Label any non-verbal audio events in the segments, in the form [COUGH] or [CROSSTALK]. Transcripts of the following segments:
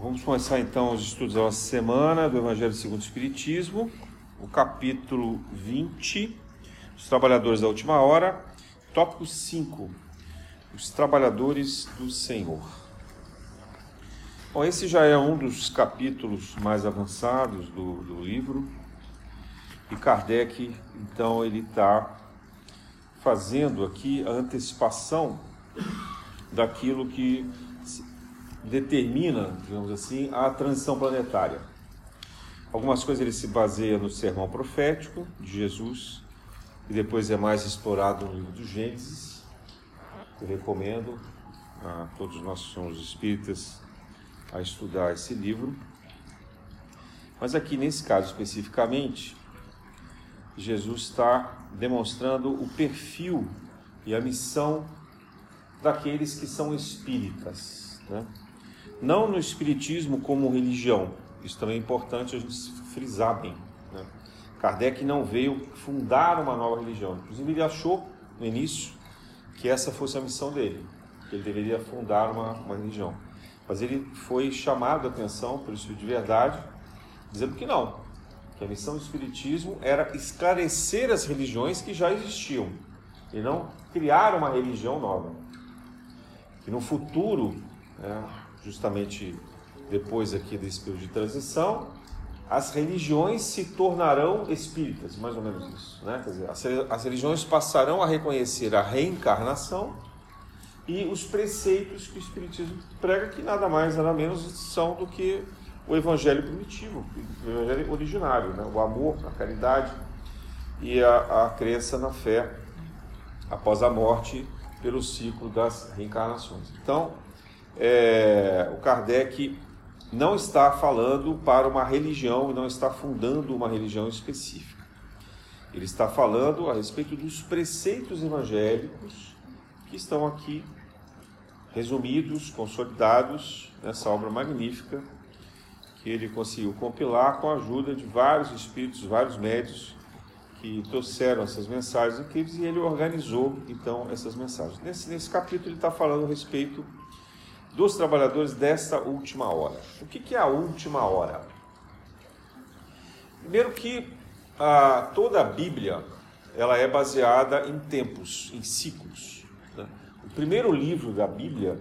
Vamos começar então os estudos da nossa semana do Evangelho segundo o Espiritismo, o capítulo 20, os trabalhadores da última hora, tópico 5, os trabalhadores do Senhor. Bom, esse já é um dos capítulos mais avançados do, do livro, e Kardec, então, ele está fazendo aqui a antecipação daquilo que determina, digamos assim, a transição planetária. Algumas coisas ele se baseia no sermão profético de Jesus, e depois é mais explorado no livro do Gênesis. Eu recomendo a todos nós que somos espíritas a estudar esse livro. Mas aqui nesse caso especificamente, Jesus está demonstrando o perfil e a missão daqueles que são espíritas. Né? Não no espiritismo como religião, isso também é importante a gente frisar bem. Né? Kardec não veio fundar uma nova religião, inclusive ele achou no início que essa fosse a missão dele, que ele deveria fundar uma, uma religião. Mas ele foi chamado a atenção pelo Espírito de Verdade, dizendo que não, que a missão do Espiritismo era esclarecer as religiões que já existiam e não criar uma religião nova. Que no futuro, né, justamente depois aqui desse período de transição, as religiões se tornarão espíritas, mais ou menos isso. Né? Quer dizer, as, as religiões passarão a reconhecer a reencarnação e os preceitos que o Espiritismo prega, que nada mais, nada menos são do que o evangelho primitivo, o evangelho originário, né? o amor, a caridade e a, a crença na fé após a morte pelo ciclo das reencarnações. Então, é, o Kardec não está falando para uma religião e não está fundando uma religião específica. Ele está falando a respeito dos preceitos evangélicos que estão aqui resumidos, consolidados nessa obra magnífica que ele conseguiu compilar com a ajuda de vários espíritos, vários médios que trouxeram essas mensagens incríveis e ele organizou então essas mensagens. Nesse, nesse capítulo ele está falando a respeito dos trabalhadores desta última hora. O que, que é a última hora? Primeiro que a, toda a Bíblia ela é baseada em tempos, em ciclos. Né? O primeiro livro da Bíblia,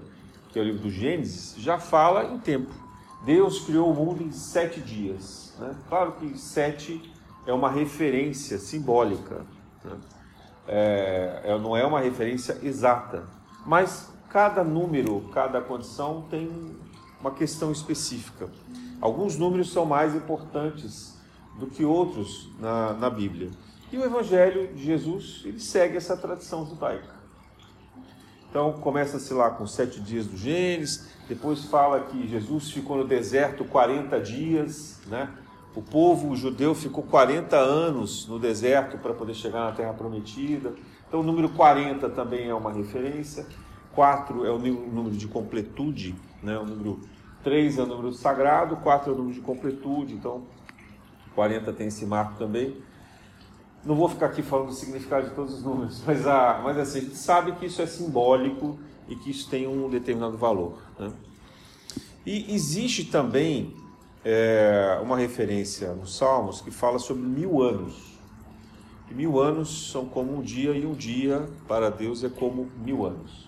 que é o livro do Gênesis, já fala em tempo. Deus criou o mundo em sete dias. Né? Claro que sete é uma referência simbólica, né? é, é, não é uma referência exata, mas cada número, cada condição tem uma questão específica. Alguns números são mais importantes do que outros na, na Bíblia. E o Evangelho de Jesus ele segue essa tradição judaica. Então começa-se lá com sete dias do Gênesis, depois fala que Jesus ficou no deserto 40 dias, né? O povo judeu ficou 40 anos no deserto para poder chegar na Terra Prometida. Então o número 40 também é uma referência. 4 é o número de completude, né? o número 3 é o número sagrado, 4 é o número de completude, então 40 tem esse marco também. Não vou ficar aqui falando o significado de todos os números, [LAUGHS] mas, a, mas assim, a gente sabe que isso é simbólico e que isso tem um determinado valor. Né? E existe também é, uma referência nos Salmos que fala sobre mil anos. E mil anos são como um dia, e um dia para Deus é como mil anos.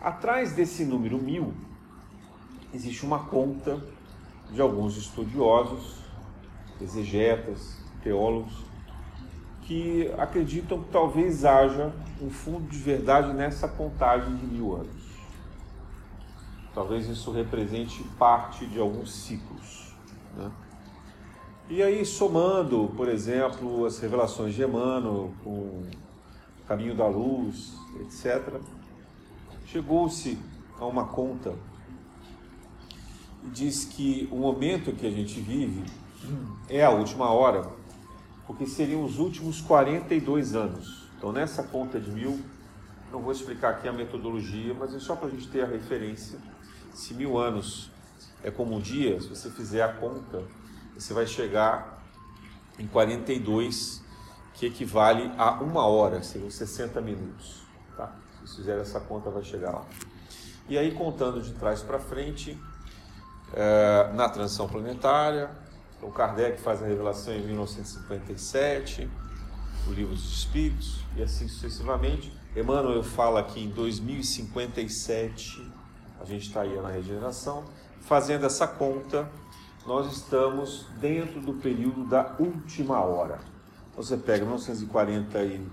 Atrás desse número mil, existe uma conta de alguns estudiosos, exegetas, teólogos, que acreditam que talvez haja um fundo de verdade nessa contagem de mil anos. Talvez isso represente parte de alguns ciclos. Né? E aí, somando, por exemplo, as revelações de Emmanuel com o caminho da luz, etc., chegou-se a uma conta e diz que o momento que a gente vive é a última hora porque seriam os últimos 42 anos. Então, nessa conta de mil, não vou explicar aqui a metodologia, mas é só para a gente ter a referência. Se mil anos é como um dia, se você fizer a conta, você vai chegar em 42, que equivale a uma hora, seriam 60 minutos. Se fizer essa conta, vai chegar lá. E aí, contando de trás para frente, é, na transição planetária. Então, Kardec faz a revelação em 1957, o Livro dos Espíritos, e assim sucessivamente. Emmanuel fala que em 2057, a gente está aí na regeneração, fazendo essa conta, nós estamos dentro do período da última hora. Então, você pega 1940 e,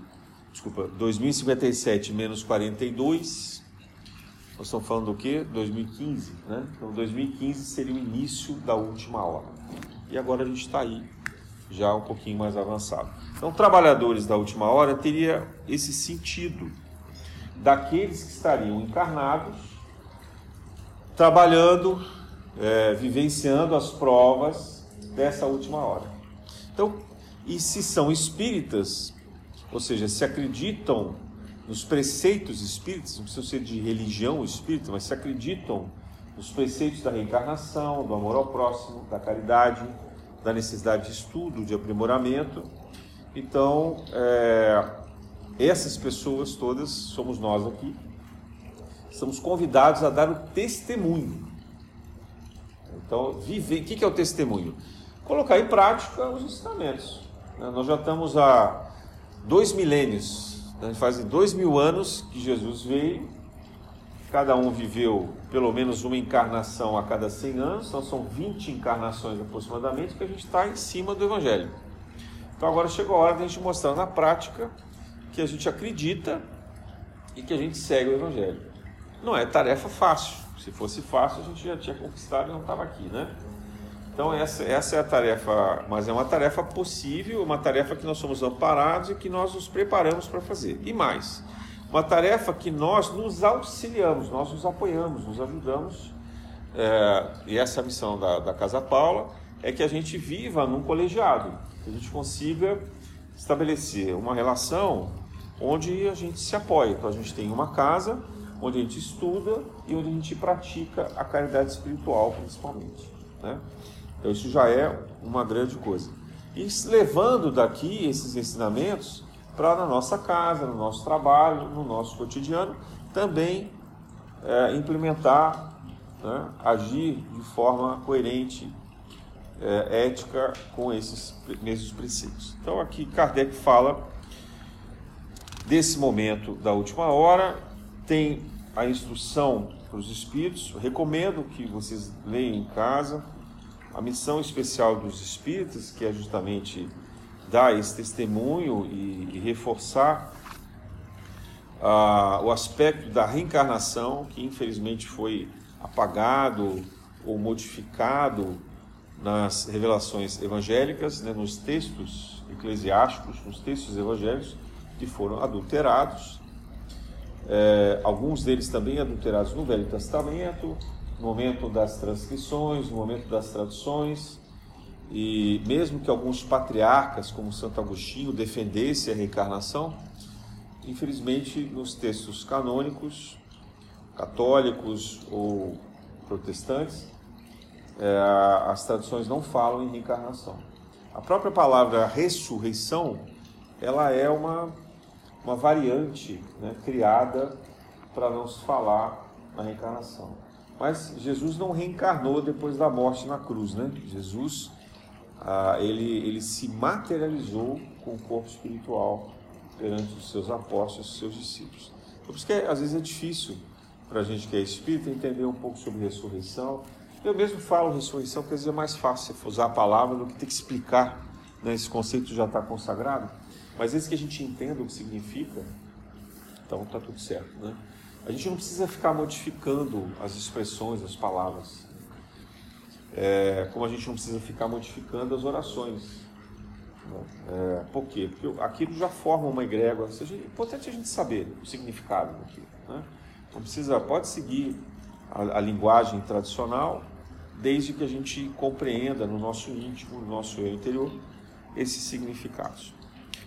desculpa, 2057 menos 42, nós estamos falando do quê? 2015, né? Então 2015 seria o início da última hora. E agora a gente está aí, já um pouquinho mais avançado. Então, trabalhadores da última hora teria esse sentido daqueles que estariam encarnados, trabalhando, é, vivenciando as provas dessa última hora. Então, e se são espíritas, ou seja, se acreditam nos preceitos espíritas, não precisam ser de religião espírita, mas se acreditam nos preceitos da reencarnação, do amor ao próximo, da caridade, da necessidade de estudo, de aprimoramento. Então, é, essas pessoas todas, somos nós aqui, estamos convidados a dar o testemunho. Então, viver, o que é o testemunho? Colocar em prática os ensinamentos. Né? Nós já estamos há dois milênios, né? fazem dois mil anos que Jesus veio, cada um viveu pelo menos uma encarnação a cada 100 anos, então são 20 encarnações aproximadamente que a gente está em cima do Evangelho. Então agora chegou a hora de a gente mostrar na prática que a gente acredita e que a gente segue o Evangelho. Não é tarefa fácil. Se fosse fácil, a gente já tinha conquistado e não estava aqui, né? Então essa, essa é a tarefa, mas é uma tarefa possível, uma tarefa que nós somos amparados e que nós nos preparamos para fazer. E mais, uma tarefa que nós nos auxiliamos, nós nos apoiamos, nos ajudamos. É, e essa é a missão da, da Casa Paula, é que a gente viva num colegiado, que a gente consiga estabelecer uma relação onde a gente se apoia. Então a gente tem uma casa onde a gente estuda e onde a gente pratica a caridade espiritual, principalmente. Né? Então isso já é uma grande coisa. E levando daqui esses ensinamentos para na nossa casa, no nosso trabalho, no nosso cotidiano, também é, implementar, né, agir de forma coerente, é, ética com esses mesmos preceitos. Então aqui Kardec fala desse momento da última hora, tem a instrução para os espíritos, recomendo que vocês leiam em casa, a missão especial dos espíritos, que é justamente dar esse testemunho e, e reforçar ah, o aspecto da reencarnação, que infelizmente foi apagado ou modificado nas revelações evangélicas, né, nos textos eclesiásticos, nos textos evangélicos, que foram adulterados, é, alguns deles também adulterados no Velho Testamento, no momento das transcrições, no momento das traduções, e mesmo que alguns patriarcas, como Santo Agostinho, defendessem a reencarnação, infelizmente nos textos canônicos, católicos ou protestantes, é, as traduções não falam em reencarnação. A própria palavra ressurreição, ela é uma uma variante né, criada para não se falar na reencarnação. Mas Jesus não reencarnou depois da morte na cruz, né? Jesus ah, ele, ele se materializou com o corpo espiritual perante os seus apóstolos, os seus discípulos. Por isso que é, às vezes é difícil para a gente que é espírita entender um pouco sobre ressurreição. Eu mesmo falo ressurreição porque às vezes é mais fácil usar a palavra do que ter que explicar. Né? Esse conceito já está consagrado. Mas desde que a gente entenda o que significa, então está tudo certo. Né? A gente não precisa ficar modificando as expressões, as palavras. É, como a gente não precisa ficar modificando as orações. É, por quê? Porque aquilo já forma uma egrégora. Seja, é importante a gente saber o significado daquilo. Né? Não precisa, pode seguir a, a linguagem tradicional, desde que a gente compreenda no nosso íntimo, no nosso eu interior, esses significados.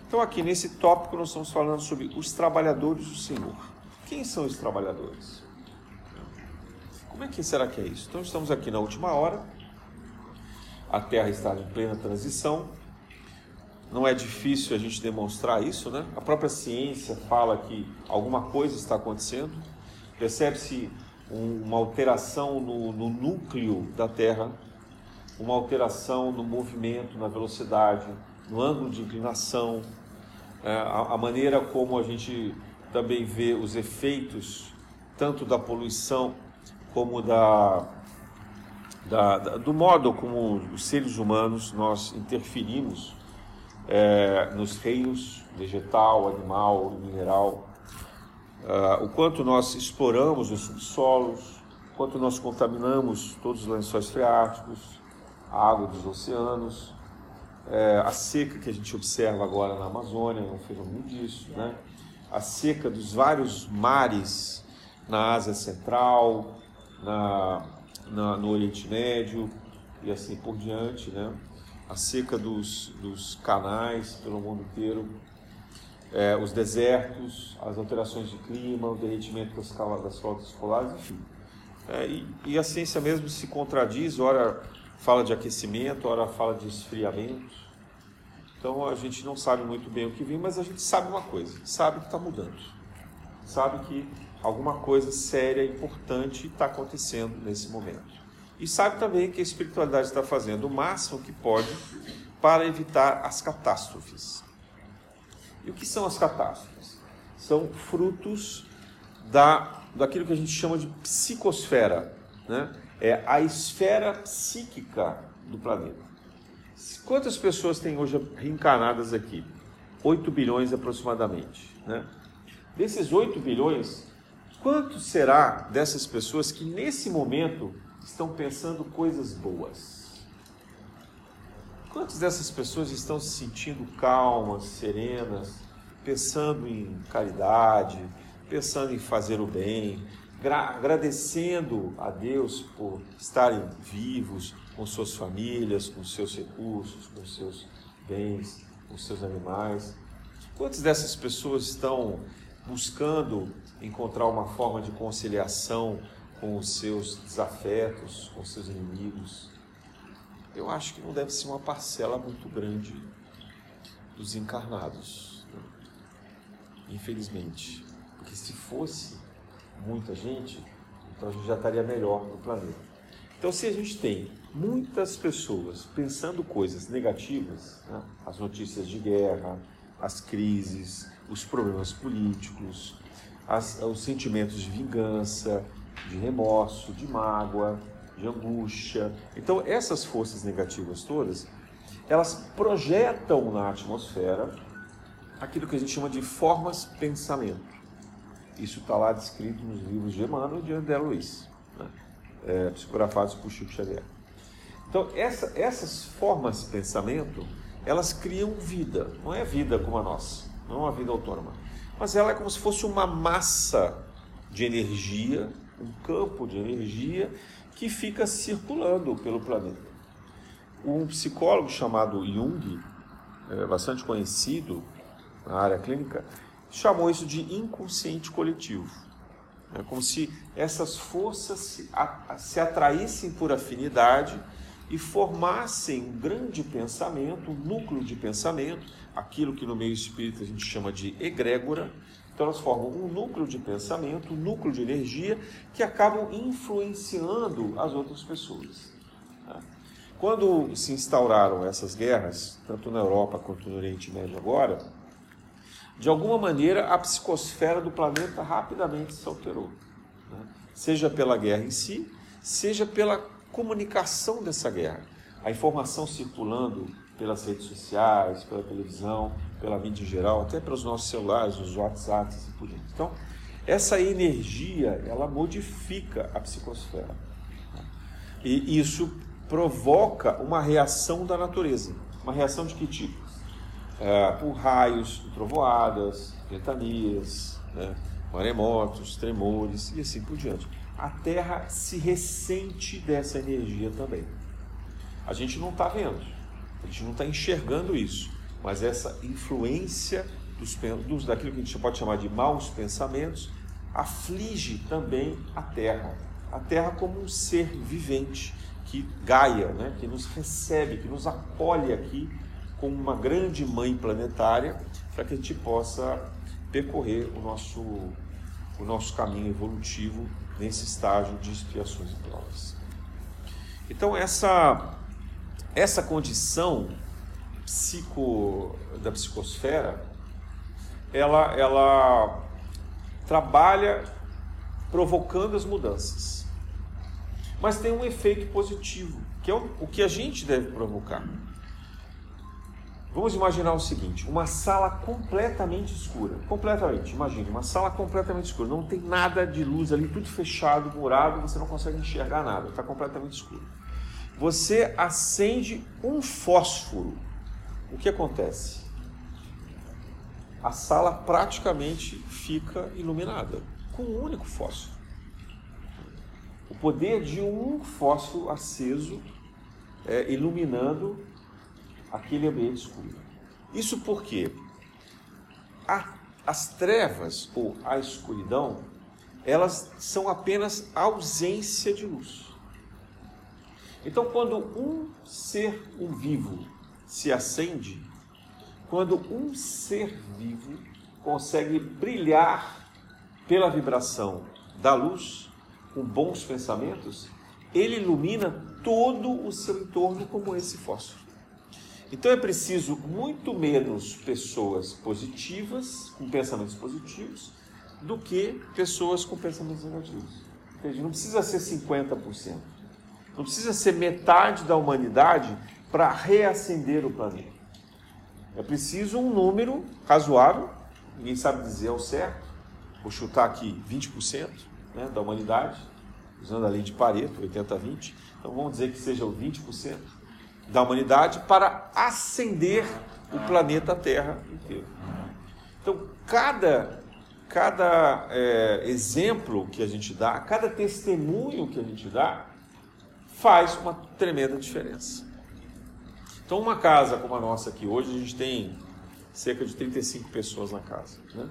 Então, aqui nesse tópico, nós estamos falando sobre os trabalhadores do Senhor. Quem são os trabalhadores? Como é que será que é isso? Então, estamos aqui na última hora, a Terra está em plena transição. Não é difícil a gente demonstrar isso, né? A própria ciência fala que alguma coisa está acontecendo. Percebe-se um, uma alteração no, no núcleo da Terra, uma alteração no movimento, na velocidade, no ângulo de inclinação, é, a, maneira como a gente também vê os efeitos tanto da poluição como da, da, da do modo como os seres humanos nós interferimos é, nos reinos vegetal, animal, mineral, uh, o quanto nós exploramos os subsolos, o quanto nós contaminamos todos os lençóis freáticos, a água dos oceanos, é, a seca que a gente observa agora na Amazônia, é um fenômeno disso, né? A seca dos vários mares na Ásia Central, na, na, no Oriente Médio e assim por diante, né? a seca dos, dos canais pelo mundo inteiro, é, os desertos, as alterações de clima, o derretimento das, das calotas polares, enfim. É, e, e, a ciência mesmo se contradiz, ora fala de aquecimento, ora fala de esfriamento. Então a gente não sabe muito bem o que vem, mas a gente sabe uma coisa, sabe que está mudando. Sabe que alguma coisa séria, importante está acontecendo nesse momento. E sabe também que a espiritualidade está fazendo o máximo que pode para evitar as catástrofes. E o que são as catástrofes? São frutos da, daquilo que a gente chama de psicosfera, né? é a esfera psíquica do planeta. Quantas pessoas tem hoje reencarnadas aqui? 8 bilhões aproximadamente. Né? Desses 8 bilhões, quanto será dessas pessoas que nesse momento estão pensando coisas boas? Quantas dessas pessoas estão se sentindo calmas, serenas, pensando em caridade, pensando em fazer o bem, agradecendo a Deus por estarem vivos com suas famílias, com seus recursos, com seus bens, com seus animais? Quantas dessas pessoas estão buscando encontrar uma forma de conciliação com os seus desafetos, com seus inimigos? Eu acho que não deve ser uma parcela muito grande dos encarnados, infelizmente. Porque se fosse muita gente, então a gente já estaria melhor no planeta. Então, se a gente tem muitas pessoas pensando coisas negativas, né? as notícias de guerra, as crises, os problemas políticos, as, os sentimentos de vingança, de remorso, de mágoa, de angústia. Então, essas forças negativas todas, elas projetam na atmosfera aquilo que a gente chama de formas pensamento. Isso está lá descrito nos livros de Emmanuel e de André Luiz, né? É, psicografados por Chico Xavier. Então, essa, essas formas pensamento, elas criam vida. Não é vida como a nossa, não é uma vida autônoma. Mas ela é como se fosse uma massa de energia, um campo de energia que fica circulando pelo planeta. Um psicólogo chamado Jung, é, bastante conhecido na área clínica, chamou isso de inconsciente coletivo. É como se essas forças se, a, se atraíssem por afinidade e formassem um grande pensamento, um núcleo de pensamento, aquilo que no meio espírita a gente chama de egrégora, então elas formam um núcleo de pensamento, um núcleo de energia que acabam influenciando as outras pessoas. Né? Quando se instauraram essas guerras, tanto na Europa quanto no Oriente Médio agora, de alguma maneira a psicosfera do planeta rapidamente se alterou. Né? Seja pela guerra em si, seja pela comunicação dessa guerra. A informação circulando pelas redes sociais, pela televisão, pela mídia em geral, até pelos nossos celulares, os WhatsApps e por diante. Então, essa energia, ela modifica a psicosfera. E isso provoca uma reação da natureza. Uma reação de que tipo? É, por raios, trovoadas, ventanias, né? maremotos, tremores e assim por diante. A Terra se ressente dessa energia também. A gente não está vendo, a gente não está enxergando isso, mas essa influência dos, dos, daquilo que a gente pode chamar de maus pensamentos aflige também a Terra. A Terra como um ser vivente que Gaia, né, que nos recebe, que nos acolhe aqui como uma grande mãe planetária para que a gente possa percorrer o nosso o nosso caminho evolutivo nesse estágio de expiações e provas. Então essa essa condição psico da psicosfera, ela ela trabalha provocando as mudanças. Mas tem um efeito positivo, que é o que a gente deve provocar. Vamos imaginar o seguinte: uma sala completamente escura. Completamente, imagine, uma sala completamente escura. Não tem nada de luz ali, tudo fechado, murado, você não consegue enxergar nada, está completamente escuro. Você acende um fósforo. O que acontece? A sala praticamente fica iluminada com um único fósforo. O poder de um fósforo aceso é, iluminando aquele ambiente escuro. Isso porque a, as trevas ou a escuridão, elas são apenas ausência de luz. Então, quando um ser um vivo se acende, quando um ser vivo consegue brilhar pela vibração da luz, com bons pensamentos, ele ilumina todo o seu entorno como esse fósforo. Então é preciso muito menos pessoas positivas, com pensamentos positivos, do que pessoas com pensamentos negativos. Entende? Não precisa ser 50%. Não precisa ser metade da humanidade para reacender o planeta. É preciso um número razoável, ninguém sabe dizer ao certo, vou chutar aqui 20% né, da humanidade, usando a lei de Pareto, 80-20. Então vamos dizer que seja o 20% da humanidade para acender o planeta Terra inteiro. Então, cada, cada é, exemplo que a gente dá, cada testemunho que a gente dá, faz uma tremenda diferença. Então, uma casa como a nossa aqui, hoje a gente tem cerca de 35 pessoas na casa. Né?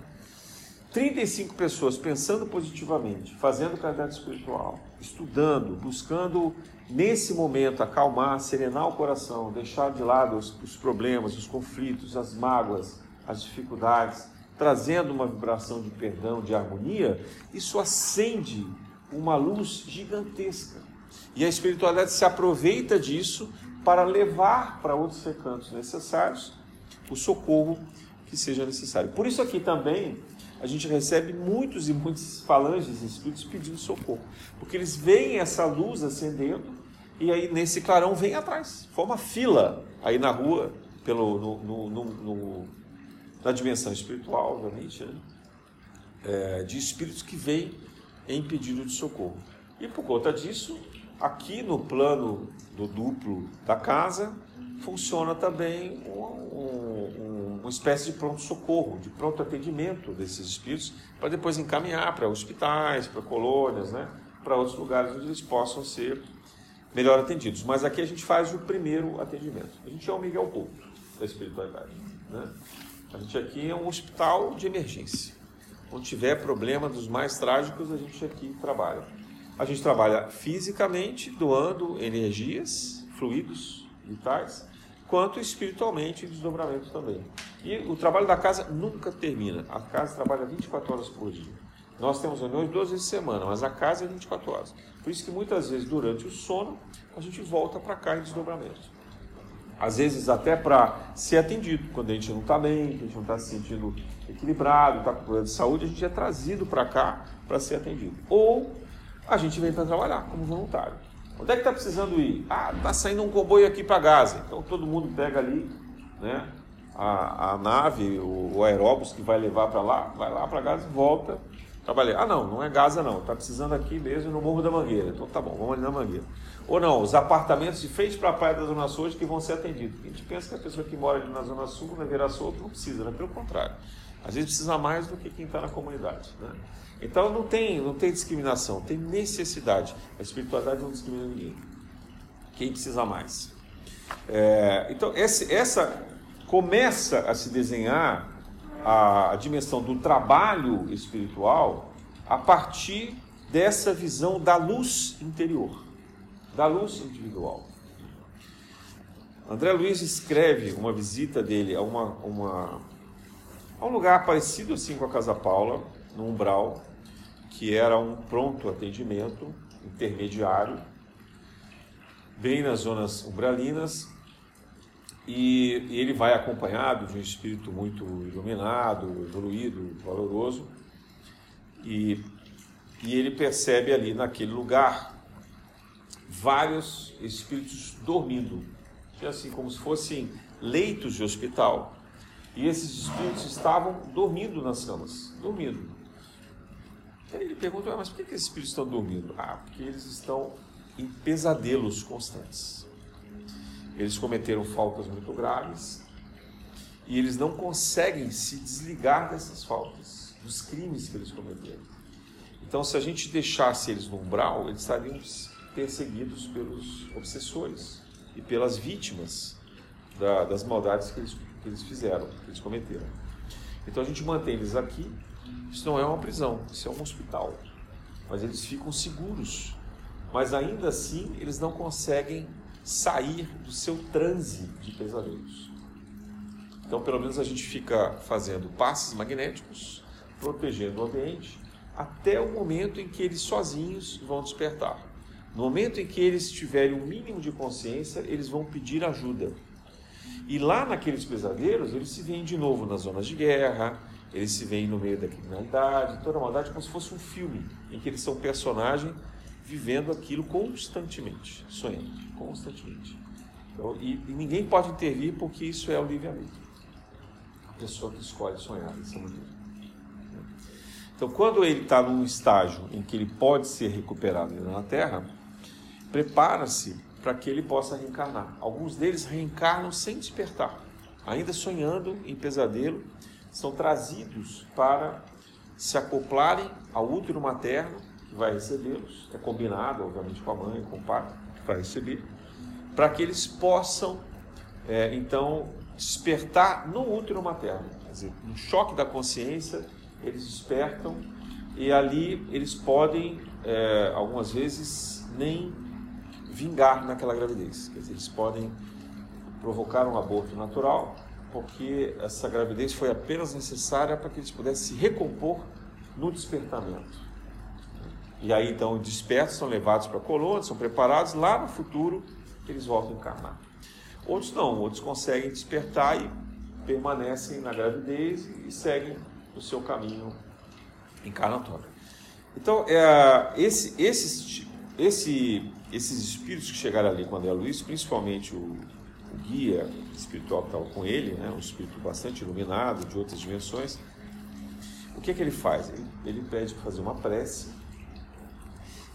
35 pessoas pensando positivamente, fazendo caridade espiritual, estudando, buscando nesse momento acalmar, serenar o coração, deixar de lado os, os problemas, os conflitos, as mágoas, as dificuldades, trazendo uma vibração de perdão, de harmonia, isso acende uma luz gigantesca. E a espiritualidade se aproveita disso para levar para outros recantos necessários o socorro que seja necessário. Por isso aqui também a gente recebe muitos e muitos falanges espíritos pedindo socorro, porque eles veem essa luz acendendo e aí nesse clarão vem atrás, forma fila aí na rua, pelo, no, no, no, na dimensão espiritual, obviamente, né? é, de espíritos que vêm em pedido de socorro. E por conta disso, aqui no plano do duplo da casa, funciona também um, um, uma espécie de pronto-socorro, de pronto atendimento desses espíritos, para depois encaminhar para hospitais, para colônias, né? para outros lugares onde eles possam ser melhor atendidos. Mas aqui a gente faz o primeiro atendimento. A gente é o Miguel Couto da espiritualidade. Né? A gente aqui é um hospital de emergência. Onde tiver problema dos mais trágicos, a gente aqui trabalha. A gente trabalha fisicamente, doando energias, fluidos vitais, quanto espiritualmente em desdobramento também. E o trabalho da casa nunca termina. A casa trabalha 24 horas por dia. Nós temos reuniões duas vezes por semana, mas a casa é 24 horas. Por isso que muitas vezes, durante o sono, a gente volta para cá em desdobramento. Às vezes até para ser atendido, quando a gente não está bem, que a gente não está se sentindo equilibrado, está com problema de saúde, a gente é trazido para cá para ser atendido. Ou a gente vem para trabalhar como voluntário. Onde é que está precisando ir? Ah, está saindo um comboio aqui para Gaza. Então todo mundo pega ali né, a, a nave, o, o aeróbus que vai levar para lá, vai lá para Gaza e volta Trabalhei. Ah, não, não é Gaza, não. Está precisando aqui mesmo no Morro da Mangueira. Então tá bom, vamos ali na Mangueira. Ou não, os apartamentos de frente para a Praia da Zona Sul que vão ser atendidos. A gente pensa que a pessoa que mora ali na Zona Sul, na Beira Solto, não precisa, né? Pelo contrário. Às vezes precisa mais do que quem está na comunidade. Né? Então não tem, não tem discriminação, tem necessidade. A espiritualidade não discrimina ninguém. Quem precisa mais? É, então esse, essa começa a se desenhar a, a dimensão do trabalho espiritual a partir dessa visão da luz interior, da luz individual. André Luiz escreve uma visita dele a, uma, uma, a um lugar parecido assim com a Casa Paula, no Umbral, que era um pronto atendimento intermediário, bem nas zonas umbralinas, e, e ele vai acompanhado de um espírito muito iluminado, evoluído, valoroso, e, e ele percebe ali naquele lugar vários espíritos dormindo, assim como se fossem leitos de hospital. E esses espíritos estavam dormindo nas camas, dormindo. E aí ele pergunta, mas por que, que esses espíritos estão dormindo? Ah, porque eles estão em pesadelos constantes. Eles cometeram faltas muito graves e eles não conseguem se desligar dessas faltas, dos crimes que eles cometeram. Então, se a gente deixasse eles no umbral, eles estariam perseguidos pelos obsessores e pelas vítimas da, das maldades que eles, que eles fizeram, que eles cometeram. Então a gente mantém eles aqui. Isso não é uma prisão, isso é um hospital. Mas eles ficam seguros. Mas ainda assim, eles não conseguem sair do seu transe de pesadelos. Então, pelo menos a gente fica fazendo passes magnéticos, protegendo o ambiente, até o momento em que eles sozinhos vão despertar. No momento em que eles tiverem um mínimo de consciência, eles vão pedir ajuda. E lá naqueles pesadelos, eles se veem de novo nas zonas de guerra, eles se veem no meio da criminalidade, toda a maldade, como se fosse um filme, em que eles são personagem vivendo aquilo constantemente, sonhando, constantemente. Então, e, e, ninguém pode intervir porque isso é o livre-arbítrio. A pessoa que escolhe sonhar dessa maneira. Então, quando ele está num estágio em que ele pode ser recuperado na Terra, prepara-se para que ele possa reencarnar. Alguns deles reencarnam sem despertar, ainda sonhando em pesadelo, são trazidos para se acoplarem ao útero materno que vai recebê-los, é combinado, obviamente, com a mãe, com o pai que vai receber, para que eles possam, é, então, despertar no útero materno. Quer dizer, no choque da consciência, eles despertam e ali eles podem, é, algumas vezes, nem vingar naquela gravidez. Quer dizer, eles podem provocar um aborto natural, porque essa gravidez foi apenas necessária para que eles pudessem se recompor no despertamento. E aí então despertos são levados para a colônia, são preparados, lá no futuro eles voltam a encarnar. Outros não, outros conseguem despertar e permanecem na gravidez e seguem o seu caminho encarnatório. Então, é, esse, esse, esse esses espíritos que chegaram ali com André Luiz, principalmente o, o guia espiritual que estava com ele, né, um espírito bastante iluminado, de outras dimensões, o que, é que ele faz? Ele, ele pede para fazer uma prece,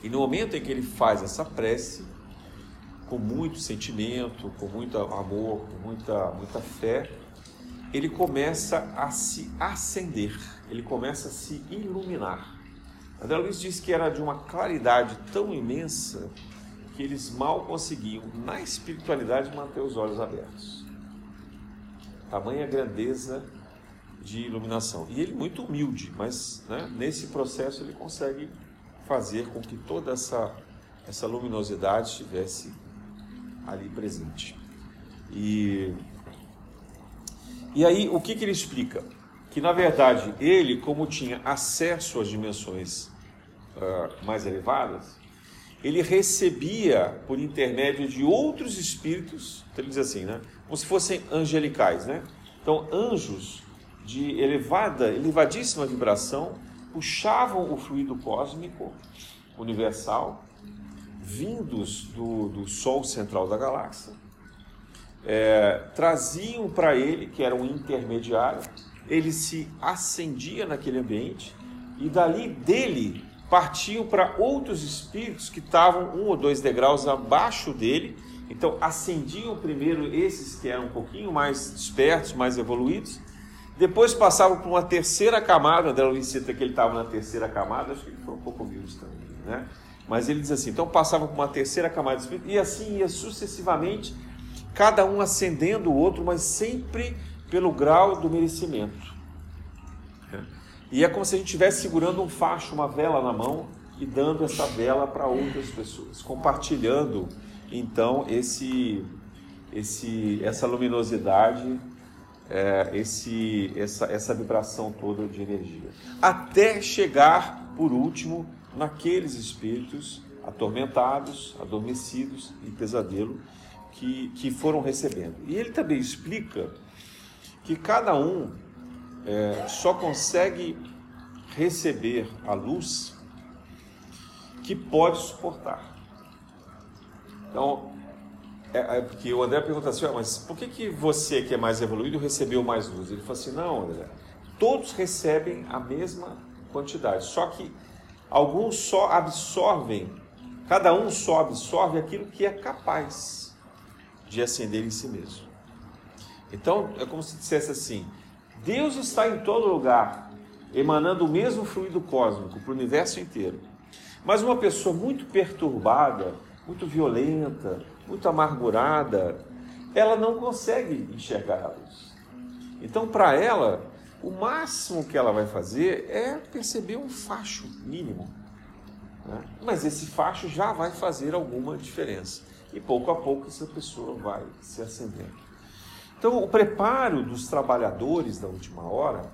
e no momento em que ele faz essa prece, com muito sentimento, com muito amor, com muita, muita fé, ele começa a se acender, ele começa a se iluminar. André Luiz disse que era de uma claridade tão imensa que eles mal conseguiam, na espiritualidade, manter os olhos abertos. Tamanha grandeza de iluminação. E ele muito humilde, mas né, nesse processo ele consegue fazer com que toda essa, essa luminosidade estivesse ali presente. E, e aí, o que, que ele explica? Que na verdade ele, como tinha acesso às dimensões uh, mais elevadas, ele recebia por intermédio de outros espíritos, então ele diz assim, né? Como se fossem angelicais, né? Então, anjos de elevada, elevadíssima vibração puxavam o fluido cósmico universal, vindos do, do Sol central da galáxia, é, traziam para ele, que era um intermediário, ele se acendia naquele ambiente e dali dele partiam para outros espíritos que estavam um ou dois degraus abaixo dele. Então ascendiam primeiro esses que eram um pouquinho mais despertos, mais evoluídos. Depois passavam para uma terceira camada. André Luiz cita que ele estava na terceira camada, acho que ele foi um pouco humilde também, né? Mas ele diz assim: então passavam para uma terceira camada de espírito e assim ia sucessivamente, cada um ascendendo o outro, mas sempre pelo grau do merecimento. E é como se a gente estivesse segurando um facho, uma vela na mão e dando essa vela para outras pessoas, compartilhando então esse, esse, essa luminosidade é, esse, essa, essa vibração toda de energia. Até chegar, por último, naqueles espíritos atormentados, adormecidos em pesadelo que, que foram recebendo. E ele também explica que cada um é, só consegue receber a luz que pode suportar. Então, é, é porque o André pergunta assim, ah, mas por que, que você que é mais evoluído recebeu mais luz? Ele fala assim, não, André, todos recebem a mesma quantidade, só que alguns só absorvem, cada um só absorve aquilo que é capaz de acender em si mesmo. Então, é como se dissesse assim, Deus está em todo lugar, emanando o mesmo fluido cósmico para o universo inteiro. Mas uma pessoa muito perturbada, muito violenta, muito amargurada, ela não consegue enxergar a luz. Então, para ela, o máximo que ela vai fazer é perceber um facho mínimo. Né? Mas esse facho já vai fazer alguma diferença. E pouco a pouco essa pessoa vai se acendendo. Então, o preparo dos trabalhadores da última hora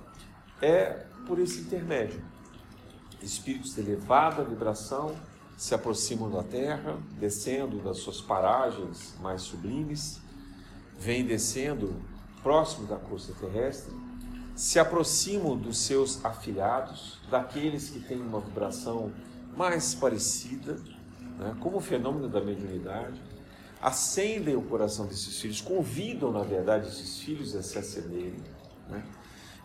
é por esse intermédio. Espíritos de elevada vibração se aproximam da Terra, descendo das suas paragens mais sublimes, vêm descendo próximo da costa terrestre, se aproximam dos seus afilhados, daqueles que têm uma vibração mais parecida, né, como o fenômeno da mediunidade, acendem o coração desses filhos, convidam, na verdade, esses filhos a se acenderem. Né?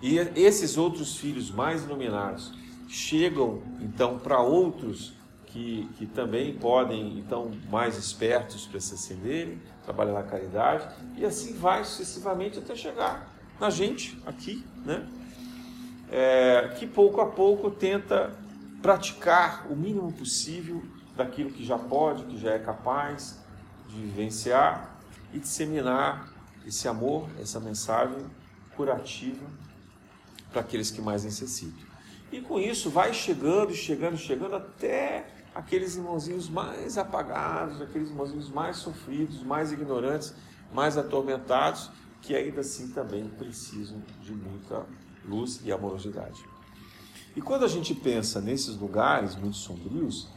E esses outros filhos mais iluminados chegam, então, para outros que, que também podem, então, mais espertos para se acenderem, trabalhar na caridade, e assim vai sucessivamente até chegar na gente, aqui, né? É, que pouco a pouco tenta praticar o mínimo possível daquilo que já pode, que já é capaz de vivenciar e disseminar esse amor, essa mensagem curativa para aqueles que mais necessitam. E com isso vai chegando, chegando, chegando até aqueles irmãozinhos mais apagados, aqueles irmãozinhos mais sofridos, mais ignorantes, mais atormentados, que ainda assim também precisam de muita luz e amorosidade. E quando a gente pensa nesses lugares muito sombrios,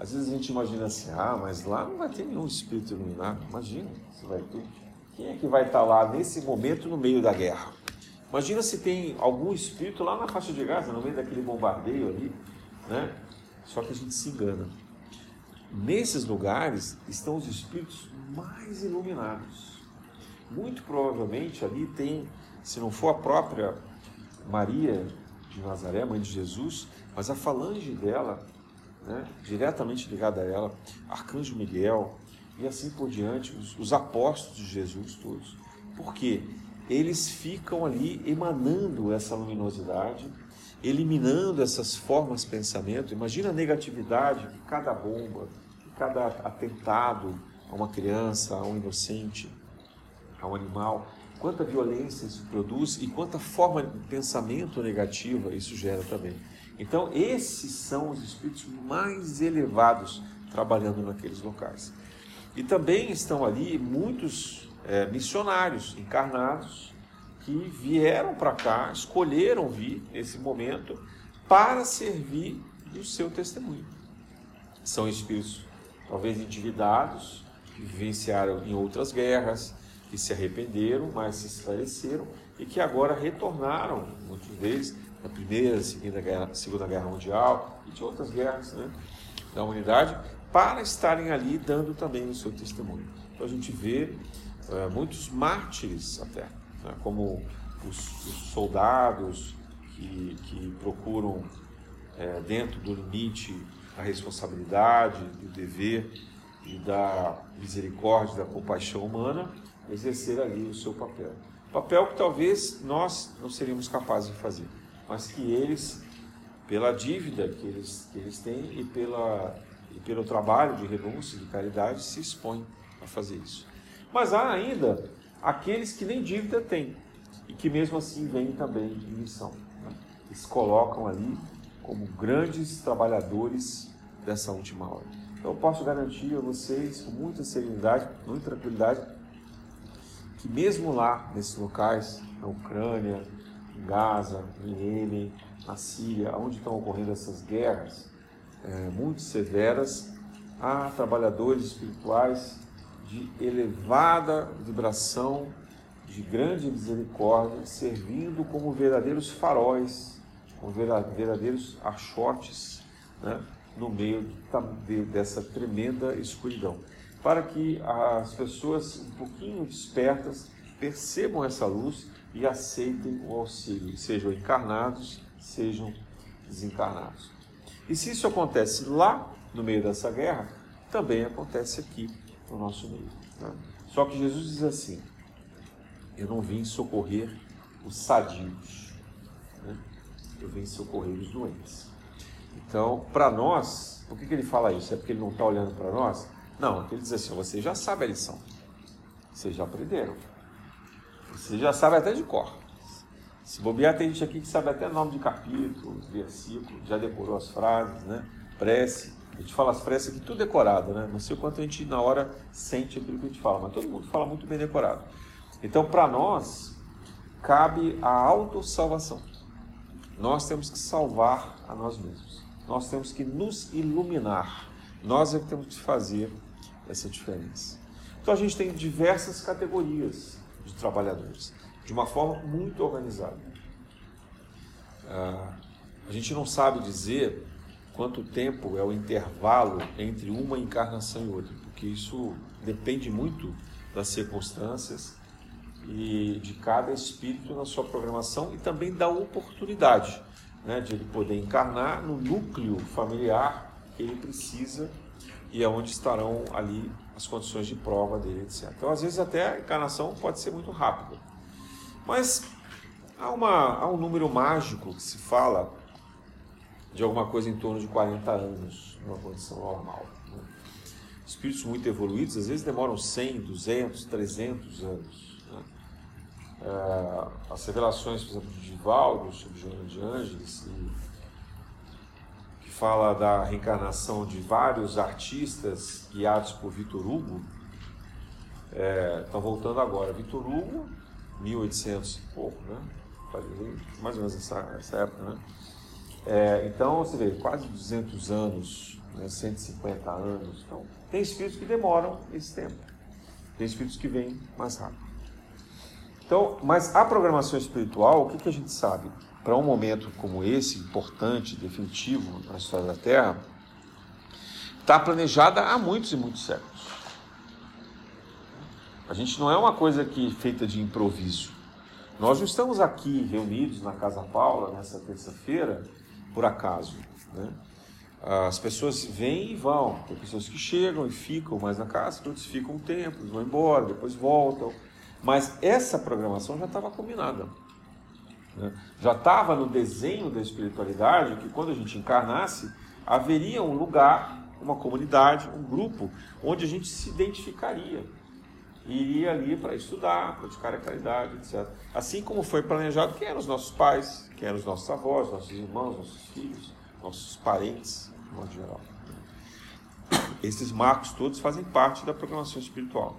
às vezes a gente imagina assim, ah, mas lá não vai ter nenhum espírito iluminado. Imagina, se vai ter. Quem é que vai estar lá nesse momento no meio da guerra? Imagina se tem algum espírito lá na faixa de Gaza, no meio daquele bombardeio ali, né? Só que a gente se engana. Nesses lugares estão os espíritos mais iluminados. Muito provavelmente ali tem, se não for a própria Maria de Nazaré, mãe de Jesus, mas a falange dela, né, diretamente ligada a ela, Arcanjo Miguel e assim por diante, os, os apóstolos de Jesus todos. Por quê? Eles ficam ali emanando essa luminosidade eliminando essas formas de pensamento. Imagina a negatividade que cada bomba, que cada atentado a uma criança, a um inocente, a um animal, quanta violência isso produz e quanta forma de pensamento negativa isso gera também. Então, esses são os espíritos mais elevados trabalhando naqueles locais. E também estão ali muitos é, missionários encarnados que vieram para cá, escolheram vir nesse momento para servir do seu testemunho. São espíritos talvez endividados, que vivenciaram em outras guerras, que se arrependeram, mas se esclareceram e que agora retornaram, muitos deles, da Primeira, Segunda Guerra, Segunda Guerra Mundial e de outras guerras né, da humanidade, para estarem ali dando também o seu testemunho. Então a gente vê é, muitos mártires até né, como os, os, soldados que, que procuram, é, dentro do limite da responsabilidade, do dever e da misericórdia, da compaixão humana, exercer ali o seu papel. Papel que talvez nós não seríamos capazes de fazer, mas que eles, pela dívida que eles, que eles têm e, pela, e pelo trabalho de renúncia, de caridade, se expõem a fazer isso. Mas há ainda aqueles que nem dívida têm e que mesmo assim vêm também em missão. Né? Que se colocam ali como grandes trabalhadores dessa última hora. Então eu posso garantir a vocês com muita serenidade, muita tranquilidade, que mesmo lá, nesses locais, na Ucrânia, em Gaza, em Iêmen, na Síria, onde estão ocorrendo essas guerras é, muito severas, há trabalhadores espirituais de elevada vibração, de grande misericórdia, servindo como verdadeiros faróis, como verdadeiros achotes, né, no meio dessa tremenda escuridão para que as pessoas um pouquinho despertas percebam essa luz e aceitem o auxílio, sejam encarnados, sejam desencarnados. E se isso acontece lá no meio dessa guerra, também acontece aqui no nosso meio. Né? Só que Jesus diz assim: Eu não vim socorrer os sadios, né? eu vim socorrer os doentes. Então, para nós, por que, que ele fala isso? É porque ele não está olhando para nós? Não, ele diz assim: você já sabe a lição. Vocês já aprenderam. Você já sabe até de cor. Se bobear, tem gente aqui que sabe até nome de capítulo, versículo, já decorou as frases, né? Prece. A gente fala as preces aqui tudo decorado, né? Não sei o quanto a gente na hora sente aquilo que a gente fala, mas todo mundo fala muito bem decorado. Então, para nós, cabe a autossalvação. Nós temos que salvar a nós mesmos. Nós temos que nos iluminar. Nós é que temos que fazer essa diferença. Então a gente tem diversas categorias de trabalhadores, de uma forma muito organizada. Ah, a gente não sabe dizer quanto tempo é o intervalo entre uma encarnação e outra, porque isso depende muito das circunstâncias e de cada espírito na sua programação e também da oportunidade né, de ele poder encarnar no núcleo familiar que ele precisa e aonde é estarão ali as condições de prova dele, etc. Então, às vezes, até a encarnação pode ser muito rápida. Mas há, uma, há um número mágico que se fala de alguma coisa em torno de 40 anos, numa condição normal. Né? Espíritos muito evoluídos, às vezes, demoram 100, 200, 300 anos. Né? É, as revelações, por exemplo, de Divaldo, sobre Joana de Ângeles e fala da reencarnação de vários artistas guiados por Vitor Hugo. Estão é, voltando agora. Vitor Hugo, 1800 e pouco, né? Mais ou menos essa, essa época, né? É, então, você vê, quase 200 anos, né? 150 anos. Então, tem espíritos que demoram esse tempo. Tem espíritos que vêm mais rápido. Então, mas a programação espiritual, o que, que a gente sabe? para um momento como esse, importante, definitivo na história da Terra, está planejada há muitos e muitos séculos. A gente não é uma coisa que feita de improviso. Nós não estamos aqui reunidos na Casa Paula nessa terça-feira por acaso. Né? As pessoas vêm e vão. Tem pessoas que chegam e ficam mais na casa, outros ficam um tempo, vão embora, depois voltam. Mas essa programação já estava combinada. Né? Já estava no desenho da espiritualidade que quando a gente encarnasse, haveria um lugar, uma comunidade, um grupo, onde a gente se identificaria. Iria ali para estudar, praticar a caridade, etc. Assim como foi planejado quem eram os nossos pais, quem eram os nossos avós, nossos irmãos, nossos filhos, nossos parentes, de modo geral. Esses marcos todos fazem parte da programação espiritual.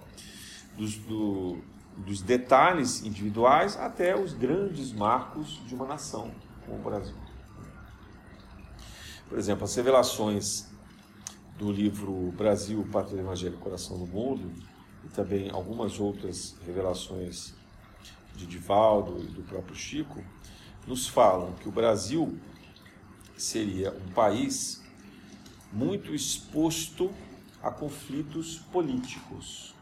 Dos, do, dos detalhes individuais até os grandes marcos de uma nação, como o Brasil. Por exemplo, as revelações do livro Brasil, Pátria do Evangelho, Coração do Mundo, e também algumas outras revelações de Divaldo e do próprio Chico, nos falam que o Brasil seria um país muito exposto a conflitos políticos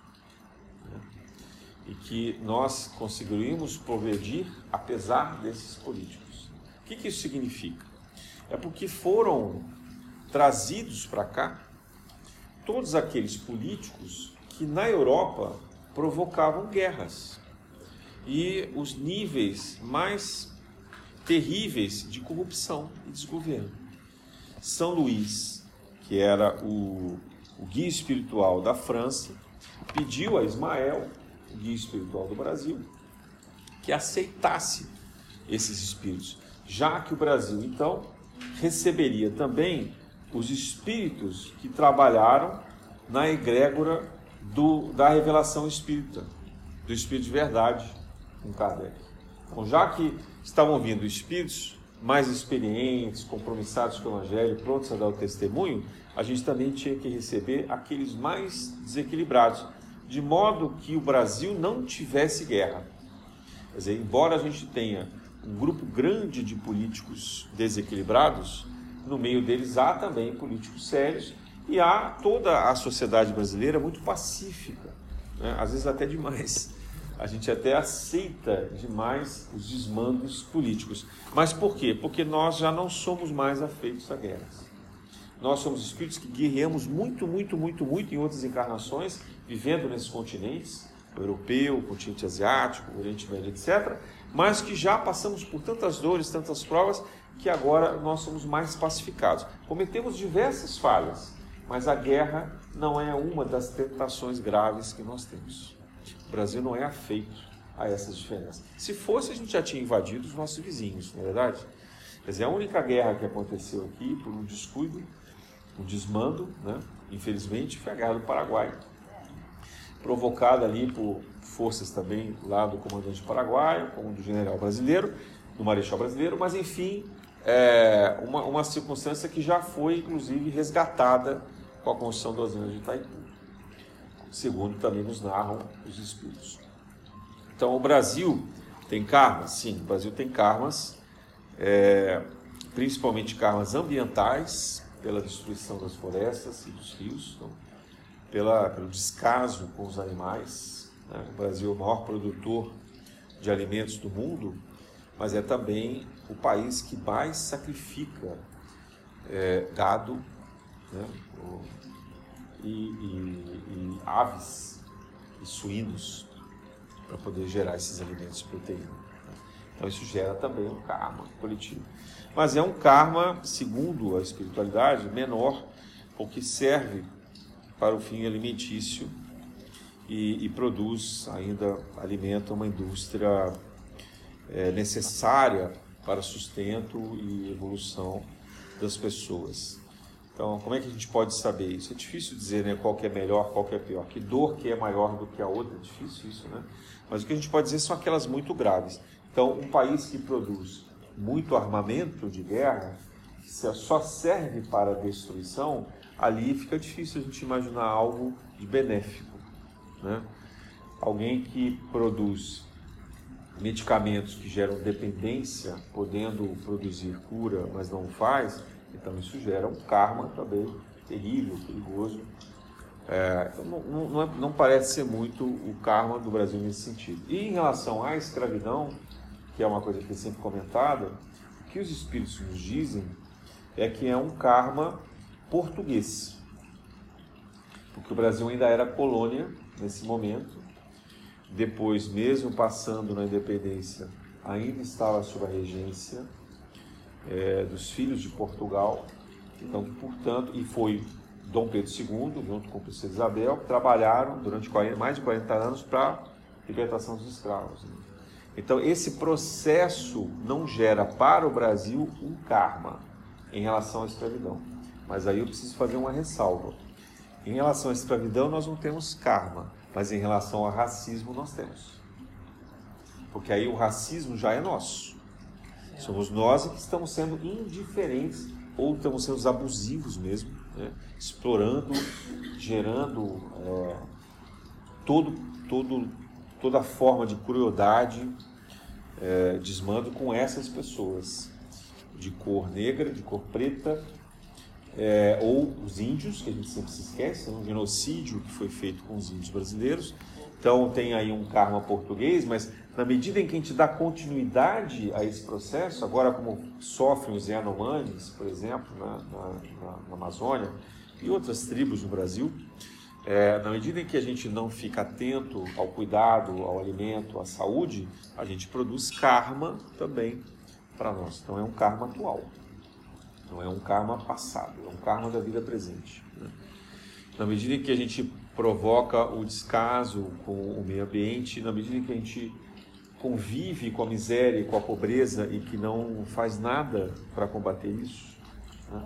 e que nós conseguiríamos progredir apesar desses políticos. O que, que isso significa? É porque foram trazidos para cá todos aqueles políticos que na Europa provocavam guerras e os níveis mais terríveis de corrupção e desgoverno. São Luís, que era o, o guia espiritual da França, pediu a Ismael guia espiritual do Brasil, que aceitasse esses espíritos, já que o Brasil então receberia também os espíritos que trabalharam na egrégora do, da revelação espírita. do Espírito de Verdade com Kardec. Então, já que estavam vindo espíritos mais experientes, compromissados com o Evangelho, prontos a dar o testemunho, a gente também tinha que receber aqueles mais desequilibrados, de modo que o Brasil não tivesse guerra. Quer dizer, embora a gente tenha um grupo grande de políticos desequilibrados, no meio deles há também políticos sérios e há toda a sociedade brasileira muito pacífica, né? às vezes até demais. A gente até aceita demais os desmandos políticos. Mas por quê? Porque nós já não somos mais afeitos a guerras. Nós somos espíritos que guerreamos muito, muito, muito, muito em outras encarnações, vivendo nesses continentes, o europeu, o continente asiático, o Oriente Médio, etc., mas que já passamos por tantas dores, tantas provas, que agora nós somos mais pacificados. Cometemos diversas falhas, mas a guerra não é uma das tentações graves que nós temos. O Brasil não é afeito a essas diferenças. Se fosse, a gente já tinha invadido os nossos vizinhos, não é verdade? Quer dizer, a única guerra que aconteceu aqui, por um descuido, um desmando, né? infelizmente, foi a Guerra do Paraguai, provocada ali por forças também lá do comandante paraguaio, como do general brasileiro, do marechal brasileiro, mas enfim, é uma, uma circunstância que já foi inclusive resgatada com a construção das usinas de Itaipu, segundo também nos narram os espíritos. Então, o Brasil tem karmas? Sim, o Brasil tem karmas, é, principalmente karmas ambientais, pela destruição das florestas e dos rios, então, pela, pelo descaso com os animais. Né? O Brasil é o maior produtor de alimentos do mundo, mas é também o país que mais sacrifica é, gado né? e, e, e aves e suínos para poder gerar esses alimentos de proteína. Né? Então isso gera também um karma coletivo. Mas é um karma, segundo a espiritualidade, menor, porque serve para o fim alimentício e, e produz ainda alimenta uma indústria é, necessária para sustento e evolução das pessoas. Então, como é que a gente pode saber isso? É difícil dizer né, qual que é melhor, qual que é pior. Que dor que é maior do que a outra, é difícil isso, né? Mas o que a gente pode dizer são aquelas muito graves. Então, um país que produz muito armamento de guerra, que só serve para destruição, ali fica difícil a gente imaginar algo de benéfico. Né? Alguém que produz medicamentos que geram dependência, podendo produzir cura, mas não faz, então isso gera um karma também terrível, perigoso. É, então não, não, é, não, parece ser muito o karma do Brasil nesse sentido. E em relação à escravidão, que é uma coisa que é sempre comentada, o que os espíritos nos dizem é que é um karma português. Porque o Brasil ainda era colônia nesse momento. Depois, mesmo passando na independência, ainda estava sob a regência é, dos filhos de Portugal. Então, portanto, e foi Dom Pedro II, junto com a Princesa Isabel, que trabalharam durante 40, mais de 40 anos para a libertação dos escravos. Né? Então, esse processo não gera para o Brasil um karma em relação à escravidão. Mas aí eu preciso fazer uma ressalva. Em relação à escravidão, nós não temos karma, mas em relação ao racismo, nós temos. Porque aí o racismo já é nosso. Somos nós que estamos sendo indiferentes ou estamos sendo abusivos mesmo, né? explorando, gerando é, todo, todo, toda forma de crueldade, é, desmando com essas pessoas de cor negra, de cor preta é, ou os índios, que a gente sempre se esquece, é um genocídio que foi feito com os índios brasileiros. Então tem aí um karma português, mas na medida em que a gente dá continuidade a esse processo, agora como sofrem os Yanomamis, por exemplo, na, na, na Amazônia e outras tribos no Brasil, é, na medida em que a gente não fica atento ao cuidado, ao alimento, à saúde, a gente produz karma também para nós. Então é um karma atual. Não é um karma passado, é um karma da vida presente. Né? Na medida em que a gente provoca o descaso com o meio ambiente, na medida em que a gente convive com a miséria e com a pobreza e que não faz nada para combater isso. Né?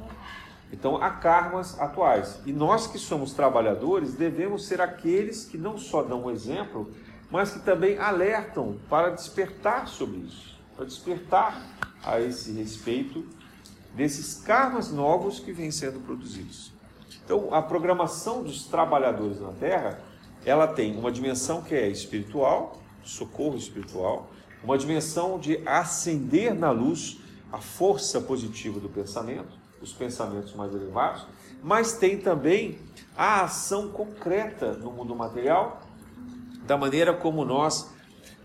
Então há karmas atuais. E nós que somos trabalhadores devemos ser aqueles que não só dão o exemplo, mas que também alertam para despertar sobre isso, para despertar a esse respeito desses karmas novos que vêm sendo produzidos. Então, a programação dos trabalhadores na Terra, ela tem uma dimensão que é espiritual, socorro espiritual, uma dimensão de acender na luz a força positiva do pensamento, os pensamentos mais elevados, mas tem também a ação concreta no mundo material, da maneira como nós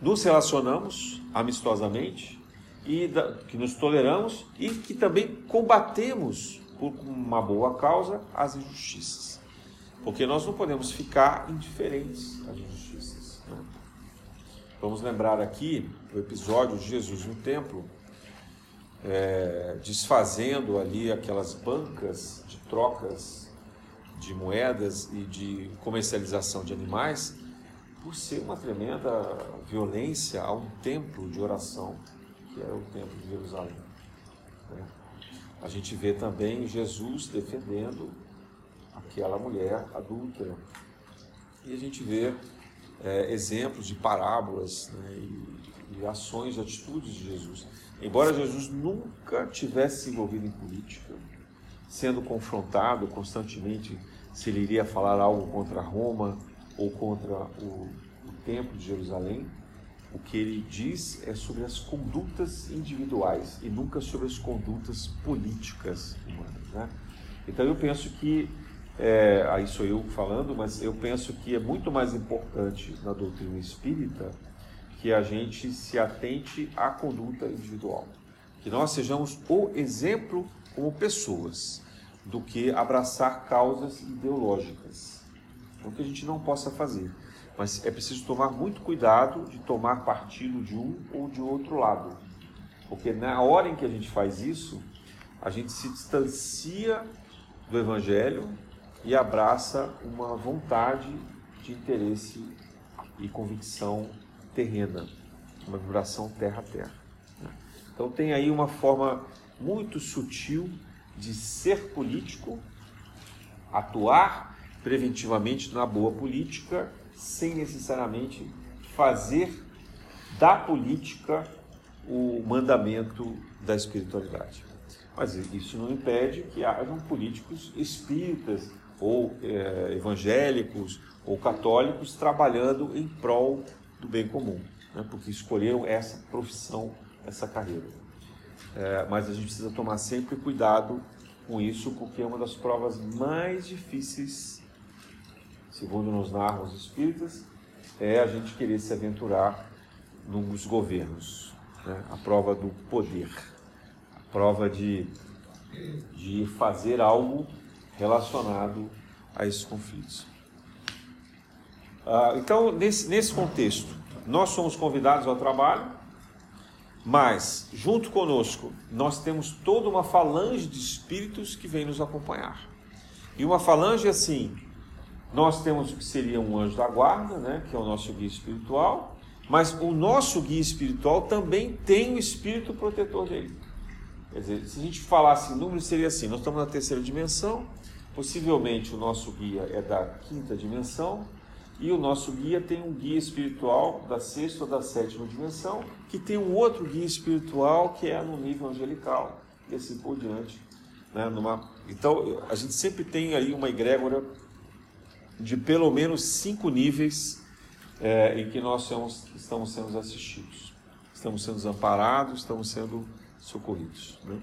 nos relacionamos amistosamente e da, que nos toleramos e que também combatemos por uma boa causa as injustiças. Porque nós não podemos ficar indiferentes às injustiças. Vamos lembrar aqui o episódio de Jesus no templo, é, desfazendo ali aquelas bancas de trocas de moedas e de comercialização de animais, por ser uma tremenda violência a um templo de oração, que era o templo de Jerusalém. Né? A gente vê também Jesus defendendo aquela mulher adúltera. E a gente vê é, exemplos de parábolas né, e, e ações, atitudes de Jesus. Embora Jesus nunca tivesse se envolvido em política, sendo confrontado constantemente se ele iria falar algo contra Roma ou contra o, o Templo de Jerusalém, o que ele diz é sobre as condutas individuais e nunca sobre as condutas políticas humanas. Né? Então eu penso que, é, aí sou eu falando, mas eu penso que é muito mais importante na doutrina espírita que a gente se atente à conduta individual. Que nós sejamos o exemplo como pessoas, do que abraçar causas ideológicas. Não que a gente não possa fazer, mas é preciso tomar muito cuidado de tomar partido de um ou de outro lado. Porque na hora em que a gente faz isso, a gente se distancia do Evangelho e abraça uma vontade de interesse e convicção terrena, uma vibração terra a terra. Né? Então tem aí uma forma muito sutil de ser político, atuar preventivamente na boa política, sem necessariamente fazer da política o mandamento da espiritualidade. Mas isso não impede que hajam políticos espíritas ou é, evangélicos ou católicos trabalhando em prol do bem comum, né? porque escolheram essa profissão, essa carreira. É, mas a gente precisa tomar sempre cuidado com isso, porque é uma das provas mais difíceis, segundo nos narram os espíritas, é a gente querer se aventurar nos governos. Né? A prova do poder, a prova de, de fazer algo relacionado a esses conflitos. Ah, então, nesse, nesse contexto, nós somos convidados ao trabalho, mas, junto conosco, nós temos toda uma falange de espíritos que vem nos acompanhar. E uma falange assim, nós temos o que seria um anjo da guarda, né, que é o nosso guia espiritual, mas o nosso guia espiritual também tem o espírito protetor dele. Quer dizer, se a gente falasse em número, seria assim: nós estamos na terceira dimensão, possivelmente o nosso guia é da quinta dimensão, e o nosso guia tem um guia espiritual da sexta ou da sétima dimensão, que tem um outro guia espiritual que é no nível angelical, e assim por diante. Né? Numa... Então, a gente sempre tem aí uma egrégora de pelo menos cinco níveis é, em que nós somos, estamos sendo assistidos. Estamos sendo amparados, estamos sendo socorridos. Né?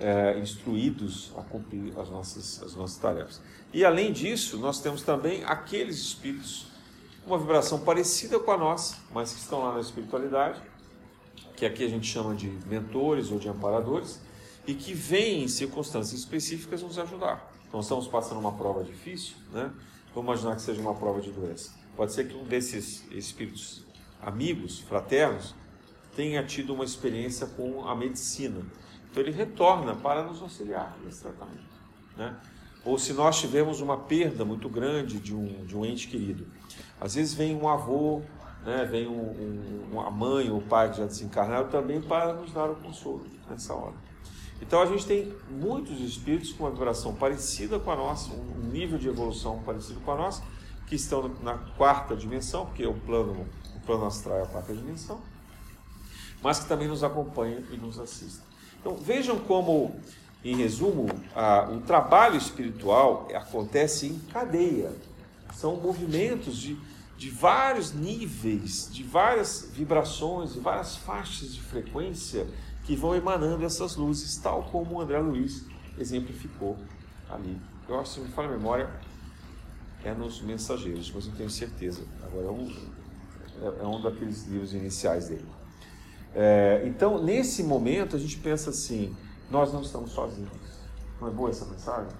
É, instruídos a cumprir as nossas, as nossas tarefas. E além disso, nós temos também aqueles espíritos com uma vibração parecida com a nossa, mas que estão lá na espiritualidade, que aqui a gente chama de mentores ou de amparadores, e que vêm em circunstâncias específicas nos ajudar. Então, estamos passando uma prova difícil, né? Vamos imaginar que seja uma prova de doença. Pode ser que um desses espíritos amigos, fraternos, tenha tido uma experiência com a medicina então ele retorna para nos auxiliar nesse tratamento. Né? Ou se nós tivermos uma perda muito grande de um, de um ente querido, às vezes vem um avô, né, vem um, um, a mãe ou o pai que já desencarnaram também para nos dar o consolo nessa hora. Então a gente tem muitos espíritos com uma vibração parecida com a nossa, um nível de evolução parecido com a nossa, que estão na quarta dimensão, porque o plano, o plano astral é a quarta dimensão, mas que também nos acompanham e nos assistem. Então vejam como, em resumo, a, o trabalho espiritual acontece em cadeia. São movimentos de, de vários níveis, de várias vibrações, de várias faixas de frequência que vão emanando essas luzes, tal como o André Luiz exemplificou ali. Eu acho, se me fala a memória, é nos Mensageiros, mas não tenho certeza. Agora é um, é, é um daqueles livros iniciais dele. É, então, nesse momento, a gente pensa assim: nós não estamos sozinhos. Não é boa essa mensagem?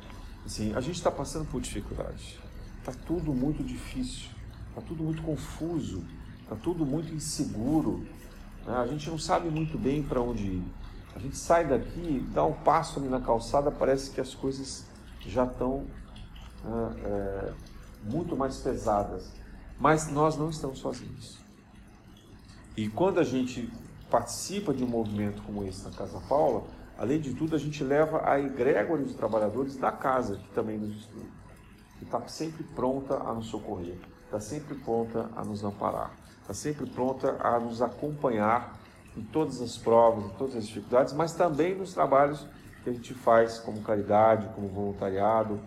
Assim, a gente está passando por dificuldade. Está tudo muito difícil, está tudo muito confuso, está tudo muito inseguro. Né? A gente não sabe muito bem para onde ir. A gente sai daqui, dá um passo ali na calçada, parece que as coisas já estão né, é, muito mais pesadas. Mas nós não estamos sozinhos. E quando a gente participa de um movimento como esse na Casa Paula, além de tudo, a gente leva a egrégora de trabalhadores da casa, que também nos estuda, que está sempre pronta a nos socorrer, está sempre pronta a nos amparar, está sempre pronta a nos acompanhar em todas as provas, em todas as dificuldades, mas também nos trabalhos que a gente faz como caridade, como voluntariado,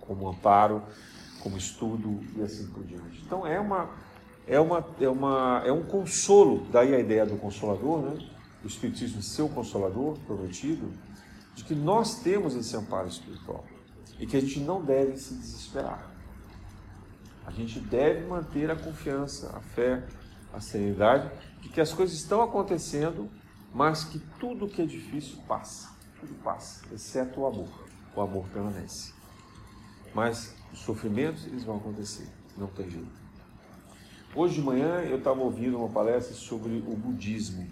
como amparo, como estudo e assim por diante. Então é uma é uma é uma é um consolo, daí a ideia do consolador, né? O espiritismo seu consolador prometido, de que nós temos esse amparo espiritual e que a gente não deve se desesperar. A gente deve manter a confiança, a fé, a serenidade de que as coisas estão acontecendo, mas que tudo que é difícil passa, tudo passa, exceto o amor. O amor permanece. Mas os sofrimentos eles vão acontecer, não tem jeito. Hoje de manhã eu estava ouvindo uma palestra sobre o budismo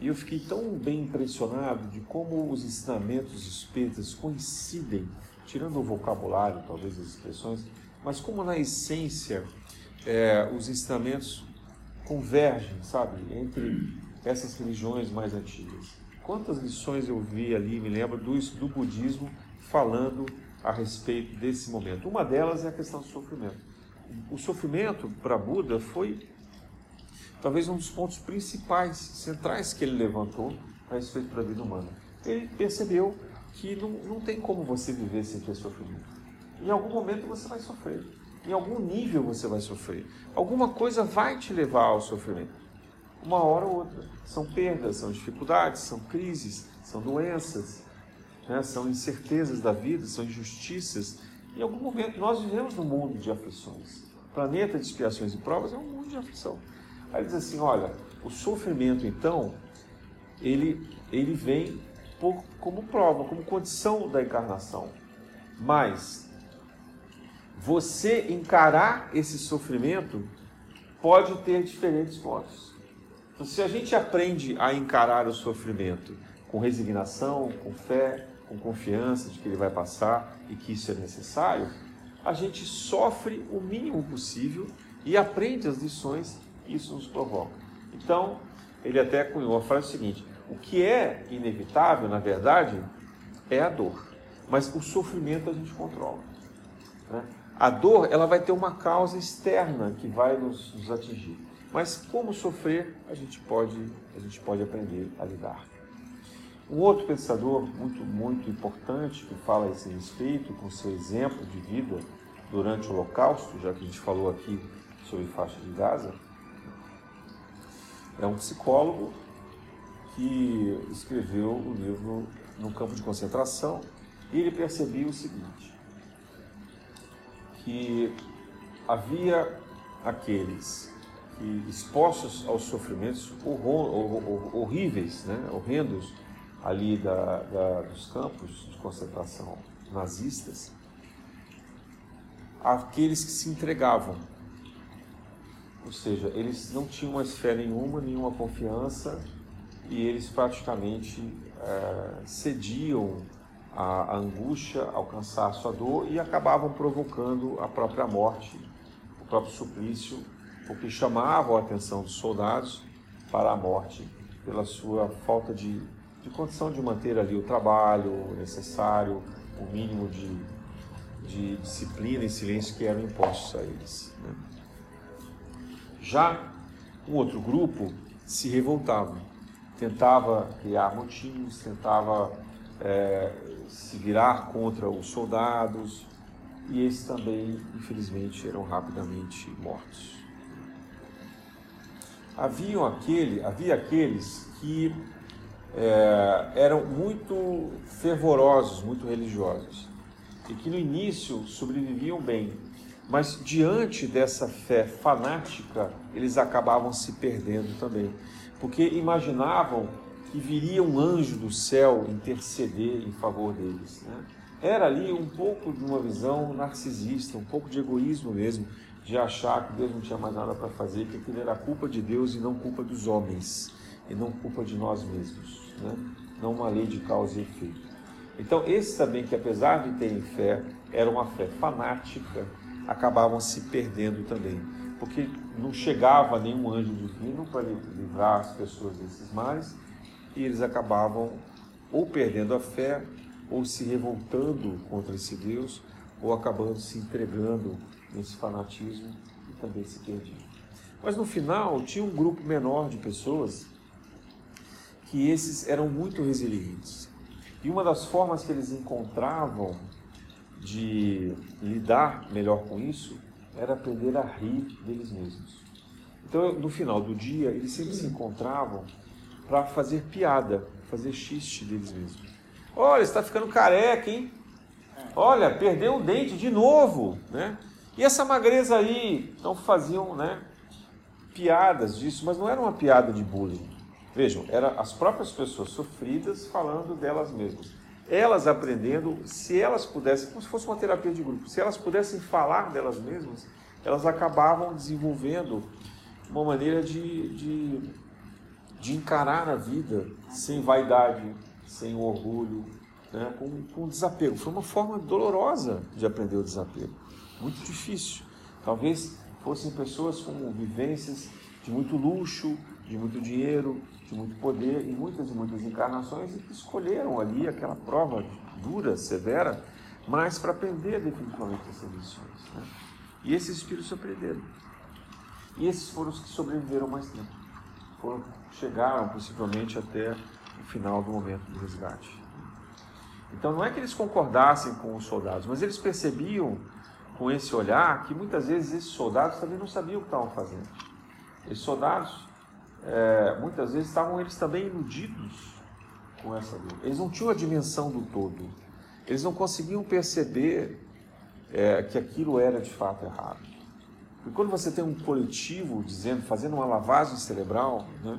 e eu fiquei tão bem impressionado de como os ensinamentos espíritas coincidem, tirando o vocabulário, talvez as expressões, mas como na essência é, os ensinamentos convergem, sabe, entre essas religiões mais antigas. Quantas lições eu vi ali, me lembro do, do budismo falando a respeito desse momento. Uma delas é a questão do sofrimento. O sofrimento para Buda foi talvez um dos pontos principais, centrais que ele levantou a respeito da vida humana. Ele percebeu que não, não tem como você viver sem ter sofrimento. Em algum momento você vai sofrer. Em algum nível você vai sofrer. Alguma coisa vai te levar ao sofrimento. Uma hora ou outra. São perdas, são dificuldades, são crises, são doenças, né? são incertezas da vida, são injustiças. Em algum momento, nós vivemos num mundo de aflições. O planeta de expiações e provas é um mundo de aflição. Aí diz assim: olha, o sofrimento, então, ele, ele vem por, como prova, como condição da encarnação. Mas você encarar esse sofrimento pode ter diferentes pontos. Então, se a gente aprende a encarar o sofrimento com resignação, com fé, com confiança de que ele vai passar e que isso é necessário, a gente sofre o mínimo possível e aprende as lições que isso nos provoca. Então, ele até cunhou a frase seguinte: o que é inevitável, na verdade, é a dor, mas o sofrimento a gente controla. Né? A dor ela vai ter uma causa externa que vai nos, nos atingir, mas como sofrer a gente pode a gente pode aprender a lidar. Um outro pensador muito, muito importante que fala a esse respeito, com seu exemplo de vida durante o Holocausto, já que a gente falou aqui sobre faixa de Gaza, é um psicólogo que escreveu o livro No Campo de Concentração e ele percebia o seguinte, que havia aqueles que, expostos aos sofrimentos horríveis, né, horrendos, ali da, da, dos campos de concentração nazistas, aqueles que se entregavam. Ou seja, eles não tinham mais fé nenhuma, nenhuma confiança, e eles praticamente é, cediam à, angústia, ao cansaço, à dor e acabavam provocando a própria morte, o próprio suplício, porque chamavam a atenção dos soldados para a morte pela sua falta de de condição de manter ali o trabalho necessário, o mínimo de, de disciplina e silêncio que eram impostos a eles. Né? Já um outro grupo se revoltava, tentava criar motins, tentava é, se virar contra os soldados, e esses também, infelizmente, eram rapidamente mortos. Haviam aquele, havia aqueles que é, eram muito fervorosos, muito religiosos, e que no início sobreviviam bem, mas diante dessa fé fanática, eles acabavam se perdendo também, porque imaginavam que viria um anjo do céu interceder em favor deles. Né? Era ali um pouco de uma visão narcisista, um pouco de egoísmo mesmo, de achar que Deus não tinha mais nada para fazer, que aquilo era culpa de Deus e não culpa dos homens, e não culpa de nós mesmos, né? não uma lei de causa e efeito. Então, esses também, que apesar de terem fé, era uma fé fanática, acabavam se perdendo também, porque não chegava nenhum anjo divino para livrar as pessoas desses males, e eles acabavam ou perdendo a fé, ou se revoltando contra esse Deus, ou acabando se entregando nesse fanatismo e também se perdiam. Mas no final tinha um grupo menor de pessoas que esses eram muito resilientes. E uma das formas que eles encontravam de lidar melhor com isso era aprender a rir deles mesmos. Então, no final do dia, eles sempre se encontravam para fazer piada, fazer xiste deles mesmos. Olha, está ficando careca, hein? Olha, perdeu o dente de novo, né? E essa magreza aí, então faziam, né, piadas disso, mas não era uma piada de bullying. Vejam, eram as próprias pessoas sofridas falando delas mesmas. Elas aprendendo, se elas pudessem, como se fosse uma terapia de grupo, se elas pudessem falar delas mesmas, elas acabavam desenvolvendo uma maneira de, de de encarar a vida sem vaidade, sem orgulho, né? com, com desapego. Foi uma forma dolorosa de aprender o desapego, muito difícil. Talvez fossem pessoas com vivências de muito luxo, de muito dinheiro, de muito poder, em muitas e muitas encarnações, e que escolheram ali aquela prova dura, severa, mas para aprender definitivamente essas lições. Né? E esses espíritos aprenderam. E esses foram os que sobreviveram mais tempo. Foram chegaram possivelmente até o final do momento do resgate. Então não é que eles concordassem com os soldados, mas eles percebiam com esse olhar que muitas vezes esses soldados também não sabiam o que estavam fazendo. Esses soldados é, muitas vezes estavam eles também iludidos com essa dor. Eles não tinham a dimensão do todo. Eles não conseguiam perceber é, que aquilo era de fato errado. E quando você tem um coletivo dizendo, fazendo uma lavagem cerebral, né,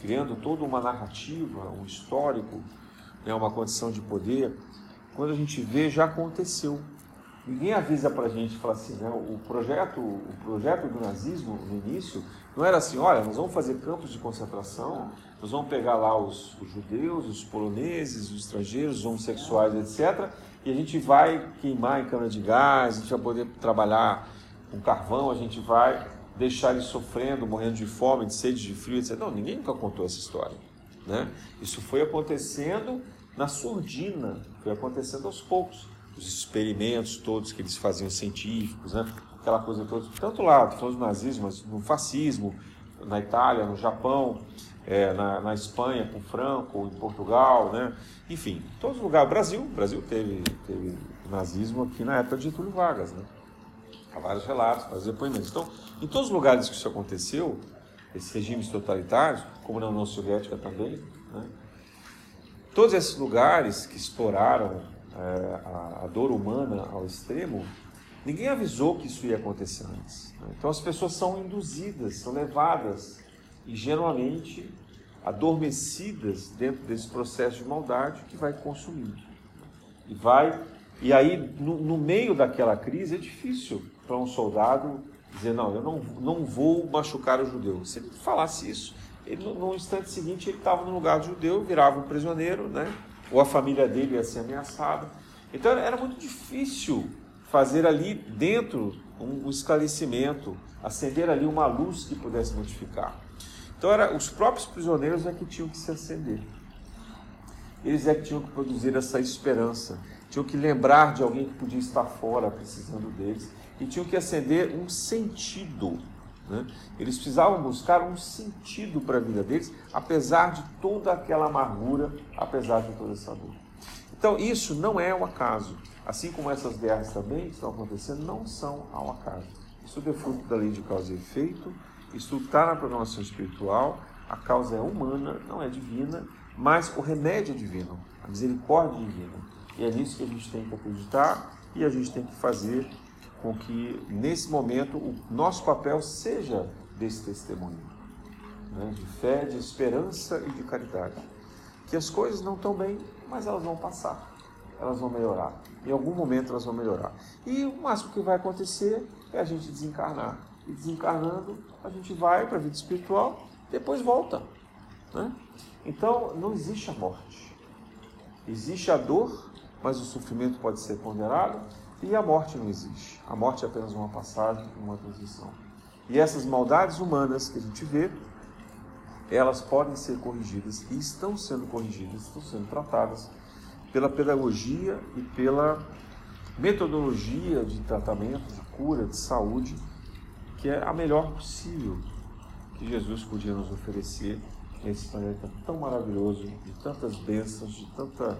criando toda uma narrativa, um histórico, né, uma condição de poder, quando a gente vê, já aconteceu. Ninguém avisa para a gente, fala assim, né, o projeto, o projeto do nazismo no início não era assim, olha, nós vamos fazer campos de concentração, nós vamos pegar lá os, os judeus, os poloneses, os estrangeiros, os homossexuais, etc., e a gente vai queimar em câmara de gás, a gente vai poder trabalhar com carvão, a gente vai deixar eles sofrendo, morrendo de fome, de sede, de frio, etc. Não, ninguém nunca contou essa história. Né? Isso foi acontecendo na surdina, foi acontecendo aos poucos. Os experimentos todos que eles faziam científicos, né? aquela coisa toda, tanto lá, falando do nazismo, mas no fascismo, na Itália, no Japão, é, na, na, Espanha com Franco, em Portugal, né? enfim, todos os lugares. Brasil, Brasil teve, teve nazismo aqui na época de Getúlio Vargas, né? Há vários relatos, vários depoimentos. Então, em todos os lugares que isso aconteceu, esses regimes totalitários, como na União Soviética também, né, todos esses lugares que exploraram a, a, dor humana ao extremo, ninguém avisou que isso ia acontecer antes. Né? Então as pessoas são induzidas, são levadas ingenuamente adormecidas dentro desse processo de maldade que vai consumindo. E vai e aí, no, no, meio daquela crise, é difícil para um soldado dizer: não, eu não, não vou machucar o judeu. Se ele falasse isso, ele, no, no instante seguinte ele estava no lugar do judeu, virava um prisioneiro, né? Ou a família dele ia ser ameaçada. Então era muito difícil fazer ali dentro um, esclarecimento, acender ali uma luz que pudesse modificar. Então era os próprios prisioneiros é que tinham que se acender. Eles é que tinham que produzir essa esperança tinham que lembrar de alguém que podia estar fora precisando deles e tinham que acender um sentido. Né? Eles precisavam buscar um sentido para a vida deles, apesar de toda aquela amargura, apesar de toda essa dor. Então, isso não é um acaso. Assim como essas guerras também que estão acontecendo, não são ao acaso. Isso é fruto da lei de causa e efeito, isso está na programação espiritual, a causa é humana, não é divina, mas o remédio é divino, a misericórdia é divina. E é nisso que a gente tem que acreditar e a gente tem que fazer com que, nesse momento, o nosso papel seja desse testemunho né? de fé, de esperança e de caridade. Que as coisas não estão bem, mas elas vão passar, elas vão melhorar. Em algum momento elas vão melhorar. E o máximo que vai acontecer é a gente desencarnar. E desencarnando, a gente vai para a vida espiritual, depois volta. Né? Então, não existe a morte. Existe a dor, mas o sofrimento pode ser ponderado, e a morte não existe. A morte é apenas uma passagem, uma transição. E essas maldades humanas que a gente vê, elas podem ser corrigidas e estão sendo corrigidas, estão sendo tratadas pela pedagogia e pela metodologia de tratamento, de cura, de saúde, que é a melhor possível que Jesus podia nos oferecer nesse planeta tão maravilhoso, de tantas bênçãos, de tanta,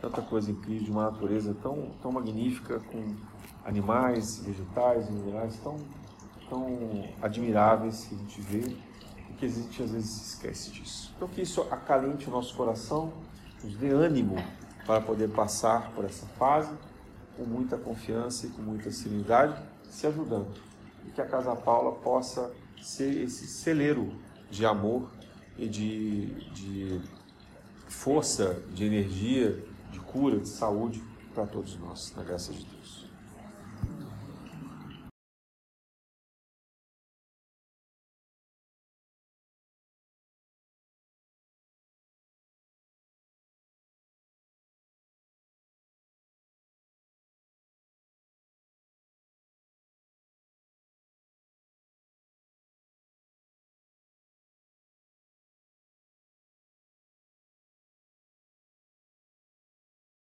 tanta coisa incrível, de uma natureza tão, tão magnífica, com animais, vegetais, minerais tão, tão admiráveis que a gente vê e que a gente às vezes se esquece disso. Então que isso acalente o nosso coração, nos dê ânimo para poder passar por essa fase com muita confiança e com muita serenidade, se ajudando. E que a Casa Paula possa ser esse celeiro de amor e de, de força, de energia, cura, de saúde para todos nós, na graça de Deus.